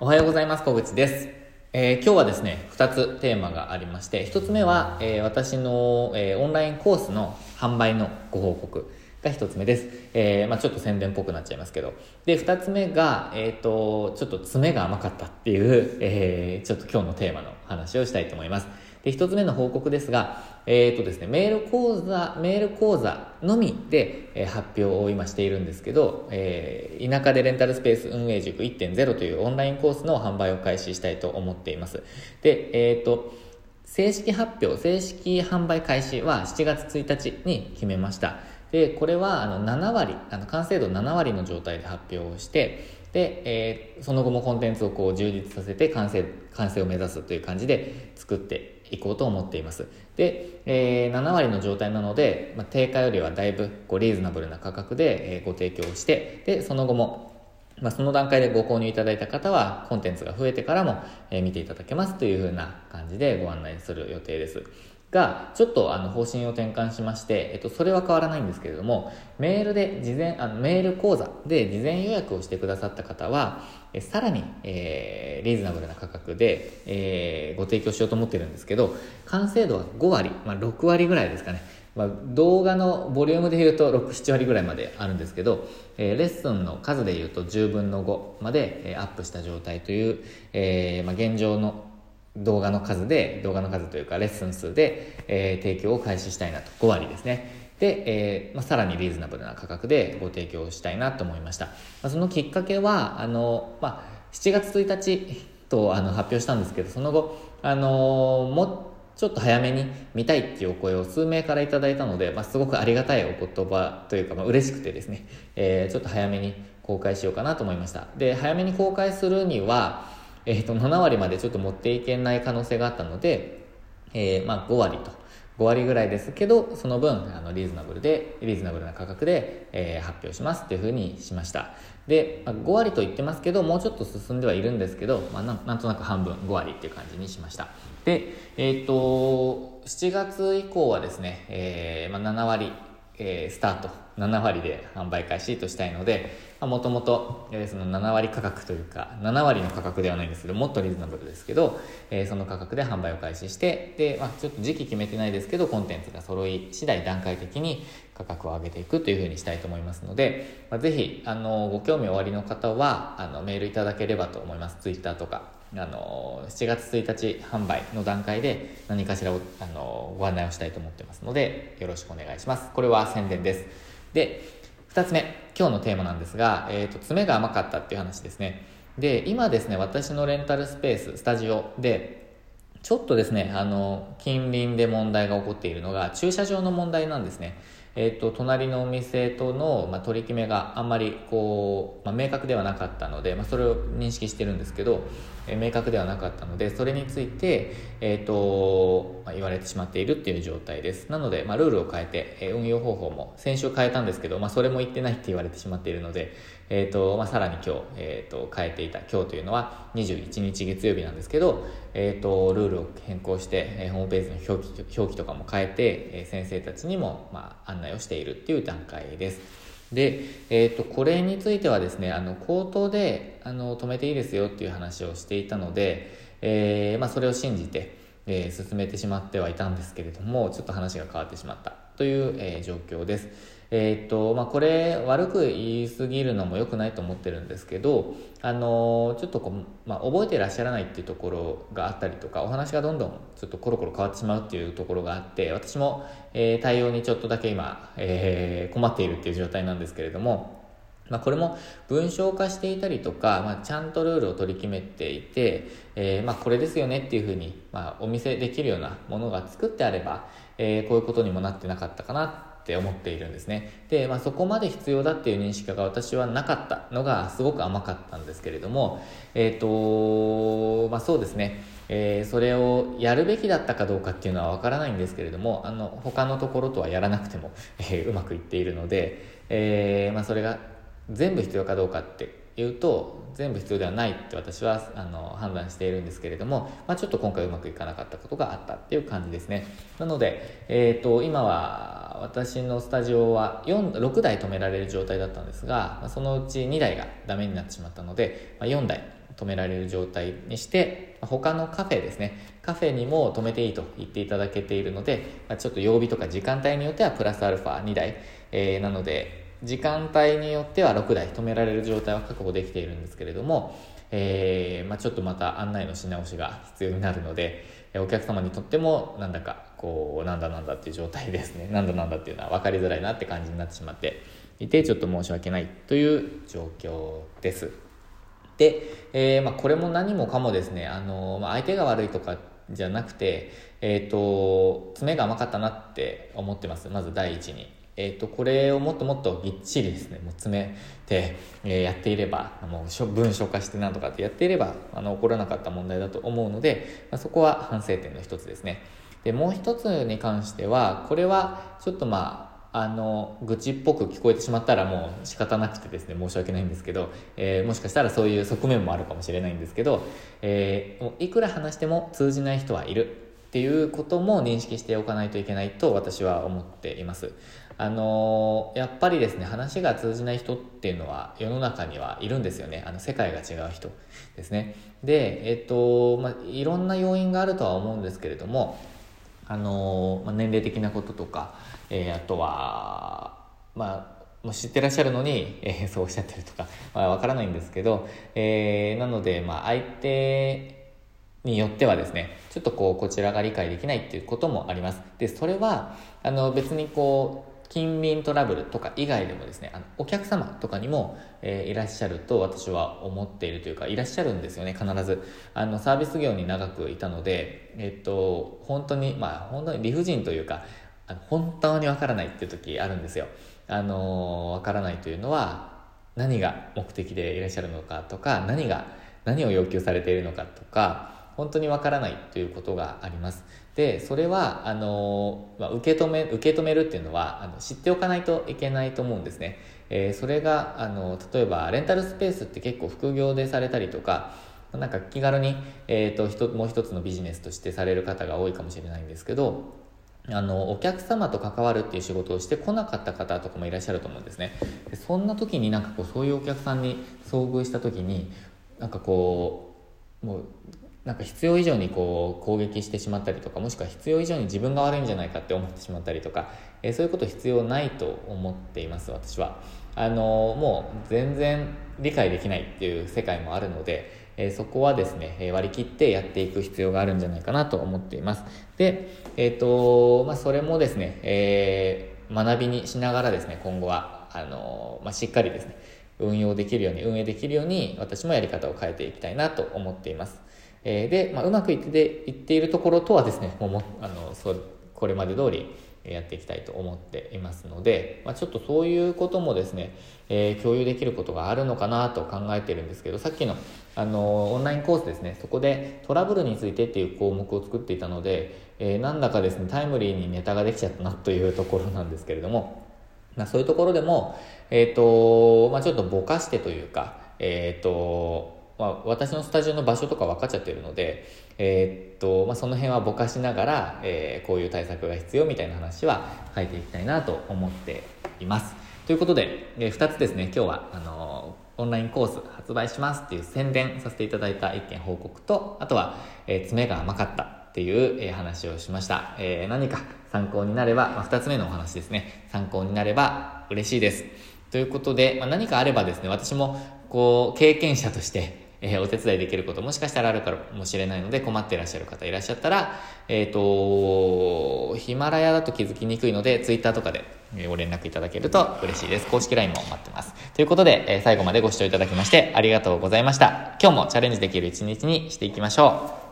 おはようございます。小口です。えー、今日はですね、2つテーマがありまして、1つ目は、えー、私の、えー、オンラインコースの販売のご報告が1つ目です。えまあ、ちょっと宣伝っぽくなっちゃいますけど。で、2つ目が、えっ、と、ちょっと爪が甘かったっていう、えちょっと今日のテーマの話をしたいと思います。で、一つ目の報告ですが、えっ、ー、とですね、メール講座、メール講座のみで、えー、発表を今しているんですけど、えー、田舎でレンタルスペース運営塾1.0というオンラインコースの販売を開始したいと思っています。で、えっ、ー、と、正式発表、正式販売開始は7月1日に決めました。で、これはあの7割、あの完成度7割の状態で発表をして、で、えー、その後もコンテンツをこう充実させて完成完成を目指すという感じで作っていこうと思っていますで、えー、7割の状態なので、まあ、定価よりはだいぶこうリーズナブルな価格で、え、ご提供してでその後もまあ、その段階でご購入いただいた方はコンテンツが増えてからも、え、見ていただけますというふうな感じでご案内する予定です。が、ちょっとあの方針を転換しまして、えっと、それは変わらないんですけれども、メールで事前、あのメール講座で事前予約をしてくださった方は、えさらに、えー、リーズナブルな価格で、えー、ご提供しようと思ってるんですけど、完成度は5割、まあ、6割ぐらいですかね。まあ、動画のボリュームで言うと6、7割ぐらいまであるんですけど、えー、レッスンの数で言うと10分の5まで、えー、アップした状態という、えーまあ、現状の動画の数で、動画の数というかレッスン数で、えー、提供を開始したいなと。5割ですね。で、えーまあ、さらにリーズナブルな価格でご提供したいなと思いました。まあ、そのきっかけは、あの、まあ、7月1日とあの発表したんですけど、その後、あのもちょっと早めに見たいっていうお声を数名からいただいたので、まあ、すごくありがたいお言葉というか、まあ、嬉しくてですね、えー、ちょっと早めに公開しようかなと思いました。で、早めに公開するには、えー、と7割までちょっと持っていけない可能性があったので、えー、まあ5割と。5割ぐらいですけど、その分、あの、リーズナブルで、リーズナブルな価格で、えー、発表しますっていうふうにしました。で、まあ、5割と言ってますけど、もうちょっと進んではいるんですけど、まあ、なんとなく半分、5割っていう感じにしました。で、えっ、ー、と、7月以降はですね、えー、まあ、7割、えー、スタート7割で販売開始としたいのでもともとその7割価格というか7割の価格ではないんですけどもっとリーズナブルですけど、その価格で販売を開始してで、まあ、ちょっと時期決めてないですけどコンテンツが揃い次第段階的に価格を上げていくというふうにしたいと思いますので、ぜひあのご興味おありの方はあのメールいただければと思います。Twitter とかあの7月1日販売の段階で何かしらをあのご案内をしたいと思ってますのでよろしくお願いします。これは宣伝です。で2つ目。今日のテーマなんですが、えーと、爪が甘かったっていう話ですね。で今ですね私のレンタルスペーススタジオでちょっとですねあの近隣で問題が起こっているのが駐車場の問題なんですね。えーと、隣のお店との、まあ、取り決めがあんまりこう、まあ、明確ではなかったので、まあ、それを認識してるんですけど、えー、明確ではなかったのでそれについて、えーとまあ、言われてしまっているっていう状態です。なので、まあ、ルールを変えて、えー、運用方法も先週変えたんですけど、まあ、それも言ってないって言われてしまっているので、えーとまあ、さらに今日、えーと、変えていた今日というのは21日月曜日なんですけど、えーと、ルールを変更して、えー、ホームページの表記表記とかも変えて、えー、先生たちにも、まあ、案内をしているっていう段階です。で、えーと、これについてはですねあの口頭であの止めていいですよっていう話をしていたので、えーまあ、それを信じて、えー、進めてしまってはいたんですけれどもちょっと話が変わってしまったという、えー、状況です。えー、っと、まあ、これ悪く言い過ぎるのも良くないと思ってるんですけど、あのちょっとこう、まあ、覚えてらっしゃらないっていうところがあったりとか、お話がどんどんちょっとコロコロ変わってしまうっていうところがあって、私も、えー、対応にちょっとだけ今、えー、困っているっていう状態なんですけれども、まあ、これも文章化していたりとか、まあ、ちゃんとルールを取り決めていて、えー、まあ、これですよねっていうふうに、まあ、お見せできるようなものが作ってあれば、えー、こういうことにもなってなかったかなって思っているんですね。で、まあ、そこまで必要だっていう認識が私はなかったのがすごく甘かったんですけれども、えっ、ー、と、まあ、そうですね。えー、それをやるべきだったかどうかっていうのはわからないんですけれども、あの、他のところとはやらなくても、えー、うまくいっているので、え、まあ、それが全部必要かどうかっていうと全部必要ではないって私はあの判断しているんですけれども、まあ、ちょっと今回うまくいかなかったことがあったっていう感じですね。なので、えーと、今は私のスタジオは4 6台止められる状態だったんですがそのうち2台がダメになってしまったので、まあ、4台止められる状態にして他のカフェですね。カフェにも止めていいと言っていただけているので、まちょっと曜日とか時間帯によってはプラスアルファ2台、えー、なので時間帯によっては6台止められる状態は確保できているんですけれども、えー、まあ、ちょっとまた案内のし直しが必要になるのでお客様にとってもなんだかこうなんだなんだっていう状態ですね なんだなんだっていうのは分かりづらいなって感じになってしまっていてちょっと申し訳ないという状況です。で、えー、まあ、これも何もかもですねあの、まあ、相手が悪いとかじゃなくて、えっ、ー、と爪が甘かったなって思ってますまず第一に。えーと、これをもっともっとぎっちりですねもう詰めて、えー、やっていればもう文書化してなんとかってやっていればあの起こらなかった問題だと思うので、まあ、そこは反省点の一つですね。でもう一つに関してはこれはちょっとまああの愚痴っぽく聞こえてしまったらもう仕方なくてですね申し訳ないんですけど、えー、もしかしたらそういう側面もあるかもしれないんですけど、えー、いくら話しても通じない人はいる。っていうことも認識しておかないといけないと私は思っています。あのやっぱりですね話が通じない人っていうのは世の中にはいるんですよね。あの世界が違う人ですね。でえっとまあいろんな要因があるとは思うんですけれどもあの、まあ、年齢的なこととか、えー、あとはまあもう知ってらっしゃるのに、えー、そうおっしゃってるとか、まあ、わからないんですけど、えー、なので、まあ、相手によってはですねちょっとこうこちらが理解できないっていうこともあります。でそれはあの別にこう近隣トラブルとか以外でもですねあのお客様とかにも、えー、いらっしゃると私は思っているというかいらっしゃるんですよね必ず。あのサービス業に長くいたのでえっと本当にまあ本当に理不尽というかあの本当にわからないっていう時あるんですよ。あのわからないというのは何が目的でいらっしゃるのかとか何が何を要求されているのかとか本当にわからないということがあります。でそれはあの、まあ、受け止め受け止めるっていうのはあの知っておかないといけないと思うんですね、えー、それがあの例えばレンタルスペースって結構副業でされたりとかなんか気軽に、えーと、もう一つのビジネスとしてされる方が多いかもしれないんですけどあのお客様と関わるっていう仕事をしてこなかった方とかもいらっしゃると思うんですね。でそんな時になんかこうそういうお客さんに遭遇した時になんかこうもうなんか必要以上にこう攻撃してしまったりとかもしくは必要以上に自分が悪いんじゃないかって思ってしまったりとか、えー、そういうこと必要ないと思っています私は。あのもう全然理解できないっていう世界もあるので、えー、そこはですねえ割り切ってやっていく必要があるんじゃないかなと思っています。でえっ、とまあそれもですね、え学びにしながらですね今後はあの、まあ、しっかりですね運用できるように運営できるように私もやり方を変えていきたいなと思っています。えー、で、まあ、うまくいっていっているところとはですねもうあのそこれまで通りやっていきたいと思っていますので、まあ、ちょっとそういうこともですね、えー、共有できることがあるのかなと考えてるんですけどさっきのあのオンラインコースですねそこでトラブルについてっていう項目を作っていたので、えー、なんだかですねタイムリーにネタができちゃったなというところなんですけれども、まあ、そういうところでも、えっ、ー、とまあ、ちょっとぼかしてというか、えっ、とまあ、私のスタジオの場所とか分かっちゃってるので、えー、っとまあ、その辺はぼかしながら、えー、こういう対策が必要みたいな話は書いていきたいなと思っています。ということで、えー、2つですね今日はあのオンラインコース発売しますっていう宣伝させていただいた一件報告とあとは、え爪が甘かったっていう、え話をしました、え何か参考になれば、まあ、2つ目のお話ですね。参考になれば嬉しいです。ということで、まあ、何かあればですね私もこう経験者としてえー、お手伝いできることもしかしたらあるかもしれないので困っていらっしゃる方いらっしゃったら、えっ、ー、と、ヒマラヤだと気づきにくいので、ツイッターとかでご連絡いただけると嬉しいです。公式 LINE も待ってます。ということで、えー、最後までご視聴いただきましてありがとうございました。今日もチャレンジできる一日にしていきましょう。